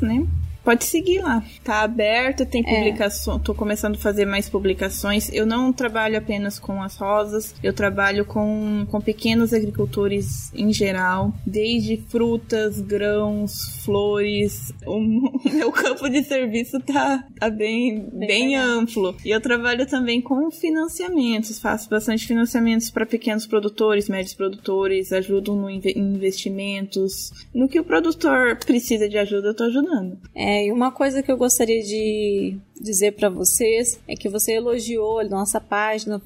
né? Pode seguir lá. Tá aberto, tem publicação. É. Tô começando a fazer mais publicações. Eu não trabalho apenas com as rosas, eu trabalho com, com pequenos agricultores em geral, desde frutas, grãos, flores. O meu campo de serviço tá, tá bem, bem, bem amplo. E eu trabalho também com financiamentos. Faço bastante financiamentos para pequenos produtores, médios produtores, ajudo no investimentos. No que o produtor precisa de ajuda, eu tô ajudando. É, é, e uma coisa que eu gostaria de dizer para vocês é que você elogiou a nossa página,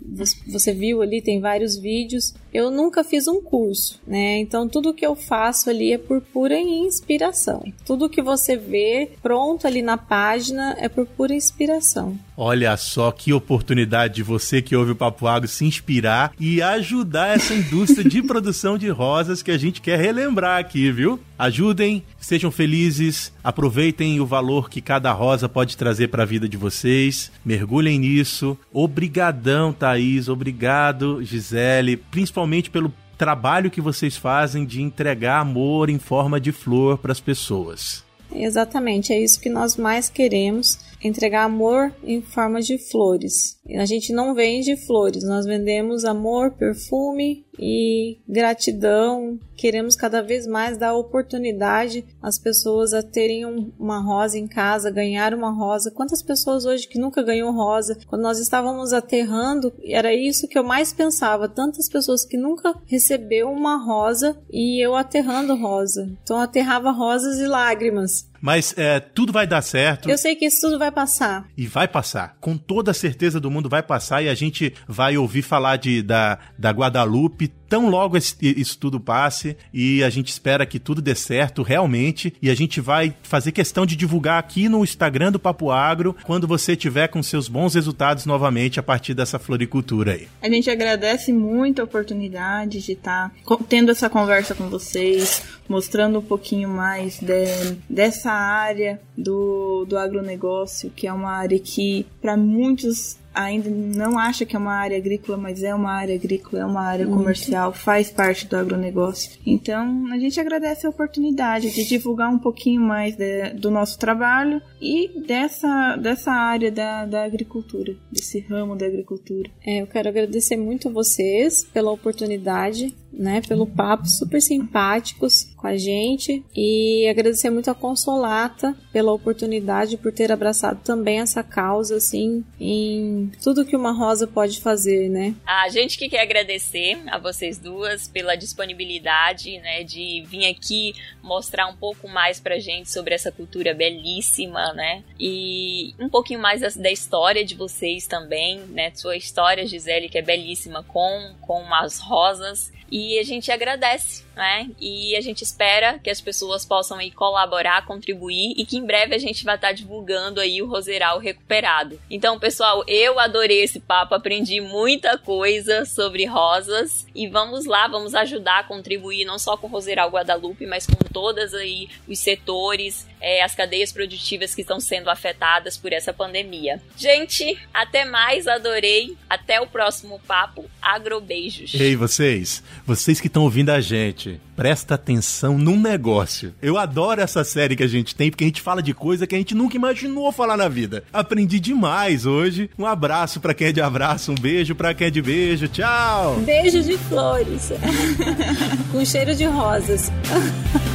você viu ali, tem vários vídeos. Eu nunca fiz um curso, né? Então tudo que eu faço ali é por pura inspiração. Tudo que você vê pronto ali na página é por pura inspiração. Olha só que oportunidade de você que ouve o Papo Agro se inspirar e ajudar essa indústria de produção de rosas que a gente quer relembrar aqui, viu? Ajudem, sejam felizes, aproveitem o valor que cada rosa pode trazer para a vida de vocês, mergulhem nisso. Obrigadão, Thaís, obrigado, Gisele, principalmente pelo trabalho que vocês fazem de entregar amor em forma de flor para as pessoas. Exatamente, é isso que nós mais queremos entregar amor em forma de flores. A gente não vende flores, nós vendemos amor, perfume e gratidão. Queremos cada vez mais dar oportunidade às pessoas a terem uma rosa em casa, ganhar uma rosa. Quantas pessoas hoje que nunca ganhou rosa? Quando nós estávamos aterrando, era isso que eu mais pensava. Tantas pessoas que nunca recebeu uma rosa e eu aterrando rosa. Então aterrava rosas e lágrimas. Mas é, tudo vai dar certo. Eu sei que isso tudo vai passar. E vai passar. Com toda a certeza do mundo vai passar e a gente vai ouvir falar de, da, da Guadalupe tão logo isso tudo passe e a gente espera que tudo dê certo realmente e a gente vai fazer questão de divulgar aqui no Instagram do Papo Agro quando você tiver com seus bons resultados novamente a partir dessa floricultura aí. A gente agradece muito a oportunidade de estar tá tendo essa conversa com vocês, mostrando um pouquinho mais de, dessa área do, do agronegócio, que é uma área que para muitos ainda não acha que é uma área agrícola, mas é uma área agrícola, é uma área comercial, faz parte do agronegócio. Então, a gente agradece a oportunidade de divulgar um pouquinho mais de, do nosso trabalho e dessa, dessa área da, da agricultura, desse ramo da agricultura. É, eu quero agradecer muito a vocês pela oportunidade né, pelo papo super simpáticos com a gente e agradecer muito a Consolata pela oportunidade por ter abraçado também essa causa assim em tudo que uma rosa pode fazer, né? A gente que quer agradecer a vocês duas pela disponibilidade, né, de vir aqui mostrar um pouco mais pra gente sobre essa cultura belíssima, né? E um pouquinho mais da, da história de vocês também, né? Sua história, Gisele, que é belíssima com com as rosas e a gente agradece, né? E a gente espera que as pessoas possam aí colaborar, contribuir e que em breve a gente vai estar divulgando aí o Roseral recuperado. Então, pessoal, eu adorei esse papo, aprendi muita coisa sobre rosas e vamos lá, vamos ajudar a contribuir não só com o Roseral Guadalupe, mas com todas aí os setores, é, as cadeias produtivas que estão sendo afetadas por essa pandemia. Gente, até mais, adorei. Até o próximo papo. Agrobeijos. Ei, vocês, vocês que estão ouvindo a gente, presta atenção num negócio. Eu adoro essa série que a gente tem, porque a gente fala de coisa que a gente nunca imaginou falar na vida. Aprendi demais hoje. Um abraço para quem é de abraço, um beijo para quem é de beijo. Tchau. Beijo de flores. Com cheiro de rosas.